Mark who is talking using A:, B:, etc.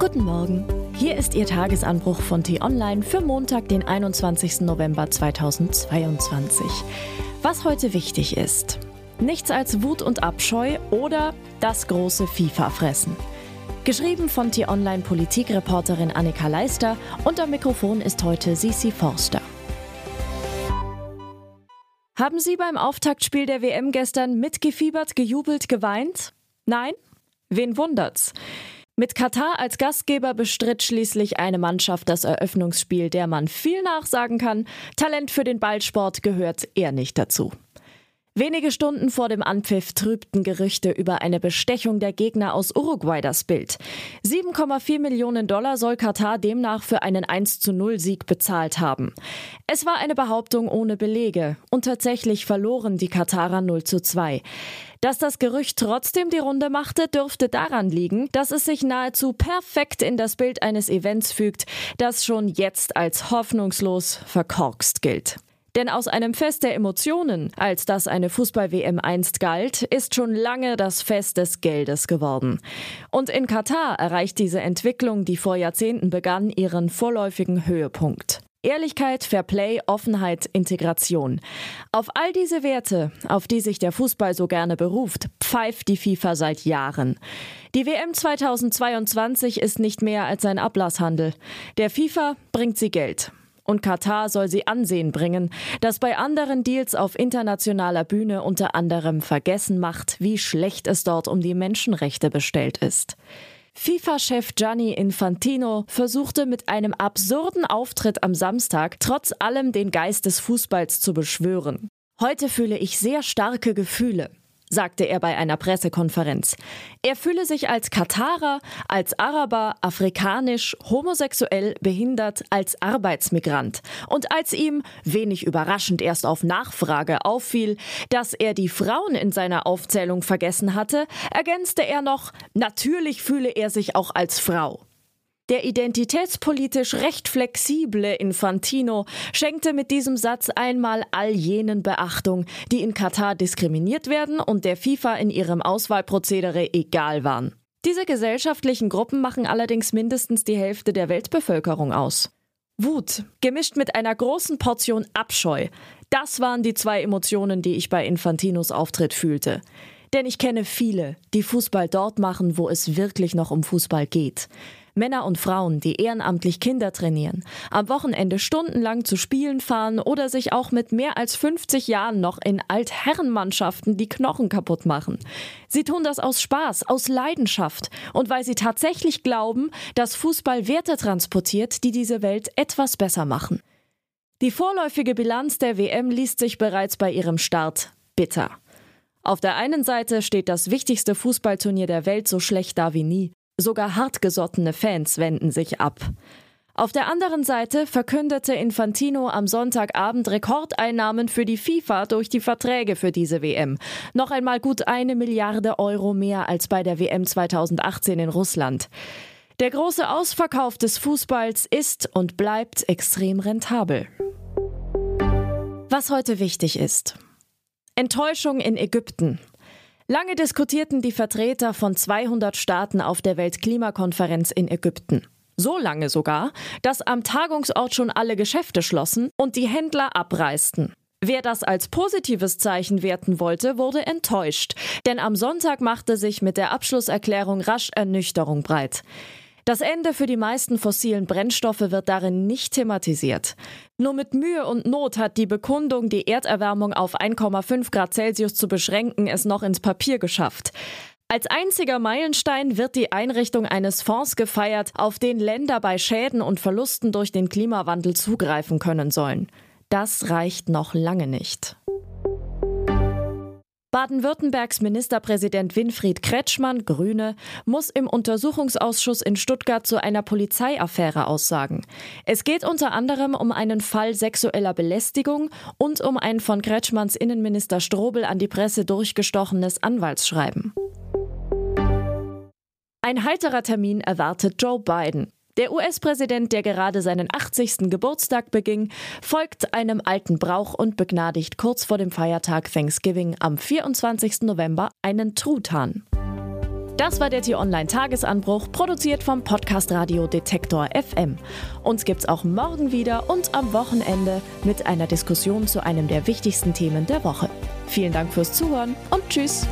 A: Guten Morgen. Hier ist Ihr Tagesanbruch von T-Online für Montag, den 21. November 2022. Was heute wichtig ist. Nichts als Wut und Abscheu oder das große FIFA-Fressen. Geschrieben von T-Online Politikreporterin Annika Leister und am Mikrofon ist heute Sisi Forster. Haben Sie beim Auftaktspiel der WM gestern mitgefiebert, gejubelt, geweint? Nein? Wen wundert's? Mit Katar als Gastgeber bestritt schließlich eine Mannschaft das Eröffnungsspiel, der man viel nachsagen kann. Talent für den Ballsport gehört eher nicht dazu. Wenige Stunden vor dem Anpfiff trübten Gerüchte über eine Bestechung der Gegner aus Uruguay das Bild. 7,4 Millionen Dollar soll Katar demnach für einen 1 zu 0 Sieg bezahlt haben. Es war eine Behauptung ohne Belege und tatsächlich verloren die Katarer 0 zu 2. Dass das Gerücht trotzdem die Runde machte, dürfte daran liegen, dass es sich nahezu perfekt in das Bild eines Events fügt, das schon jetzt als hoffnungslos verkorkst gilt. Denn aus einem Fest der Emotionen, als das eine Fußball-WM einst galt, ist schon lange das Fest des Geldes geworden. Und in Katar erreicht diese Entwicklung, die vor Jahrzehnten begann, ihren vorläufigen Höhepunkt. Ehrlichkeit, Fairplay, Offenheit, Integration. Auf all diese Werte, auf die sich der Fußball so gerne beruft, pfeift die FIFA seit Jahren. Die WM 2022 ist nicht mehr als ein Ablasshandel. Der FIFA bringt sie Geld. Und Katar soll sie Ansehen bringen, das bei anderen Deals auf internationaler Bühne unter anderem vergessen macht, wie schlecht es dort um die Menschenrechte bestellt ist. FIFA-Chef Gianni Infantino versuchte mit einem absurden Auftritt am Samstag trotz allem den Geist des Fußballs zu beschwören. Heute fühle ich sehr starke Gefühle sagte er bei einer Pressekonferenz. Er fühle sich als Katarer, als Araber, afrikanisch, homosexuell, behindert, als Arbeitsmigrant. Und als ihm, wenig überraschend erst auf Nachfrage, auffiel, dass er die Frauen in seiner Aufzählung vergessen hatte, ergänzte er noch, natürlich fühle er sich auch als Frau. Der identitätspolitisch recht flexible Infantino schenkte mit diesem Satz einmal all jenen Beachtung, die in Katar diskriminiert werden und der FIFA in ihrem Auswahlprozedere egal waren. Diese gesellschaftlichen Gruppen machen allerdings mindestens die Hälfte der Weltbevölkerung aus. Wut, gemischt mit einer großen Portion Abscheu, das waren die zwei Emotionen, die ich bei Infantinos Auftritt fühlte. Denn ich kenne viele, die Fußball dort machen, wo es wirklich noch um Fußball geht. Männer und Frauen, die ehrenamtlich Kinder trainieren, am Wochenende stundenlang zu Spielen fahren oder sich auch mit mehr als 50 Jahren noch in Altherrenmannschaften die Knochen kaputt machen. Sie tun das aus Spaß, aus Leidenschaft und weil sie tatsächlich glauben, dass Fußball Werte transportiert, die diese Welt etwas besser machen. Die vorläufige Bilanz der WM liest sich bereits bei ihrem Start bitter. Auf der einen Seite steht das wichtigste Fußballturnier der Welt so schlecht da wie nie. Sogar hartgesottene Fans wenden sich ab. Auf der anderen Seite verkündete Infantino am Sonntagabend Rekordeinnahmen für die FIFA durch die Verträge für diese WM. Noch einmal gut eine Milliarde Euro mehr als bei der WM 2018 in Russland. Der große Ausverkauf des Fußballs ist und bleibt extrem rentabel. Was heute wichtig ist. Enttäuschung in Ägypten. Lange diskutierten die Vertreter von 200 Staaten auf der Weltklimakonferenz in Ägypten. So lange sogar, dass am Tagungsort schon alle Geschäfte schlossen und die Händler abreisten. Wer das als positives Zeichen werten wollte, wurde enttäuscht, denn am Sonntag machte sich mit der Abschlusserklärung rasch Ernüchterung breit. Das Ende für die meisten fossilen Brennstoffe wird darin nicht thematisiert. Nur mit Mühe und Not hat die Bekundung, die Erderwärmung auf 1,5 Grad Celsius zu beschränken, es noch ins Papier geschafft. Als einziger Meilenstein wird die Einrichtung eines Fonds gefeiert, auf den Länder bei Schäden und Verlusten durch den Klimawandel zugreifen können sollen. Das reicht noch lange nicht. Baden-Württembergs Ministerpräsident Winfried Kretschmann, Grüne, muss im Untersuchungsausschuss in Stuttgart zu einer Polizeiaffäre aussagen. Es geht unter anderem um einen Fall sexueller Belästigung und um ein von Kretschmanns Innenminister Strobel an die Presse durchgestochenes Anwaltsschreiben. Ein heiterer Termin erwartet Joe Biden. Der US-Präsident, der gerade seinen 80. Geburtstag beging, folgt einem alten Brauch und begnadigt kurz vor dem Feiertag Thanksgiving am 24. November einen Truthahn. Das war der T-Online-Tagesanbruch, produziert vom Podcast Radio Detektor FM. Uns gibt's auch morgen wieder und am Wochenende mit einer Diskussion zu einem der wichtigsten Themen der Woche. Vielen Dank fürs Zuhören und Tschüss.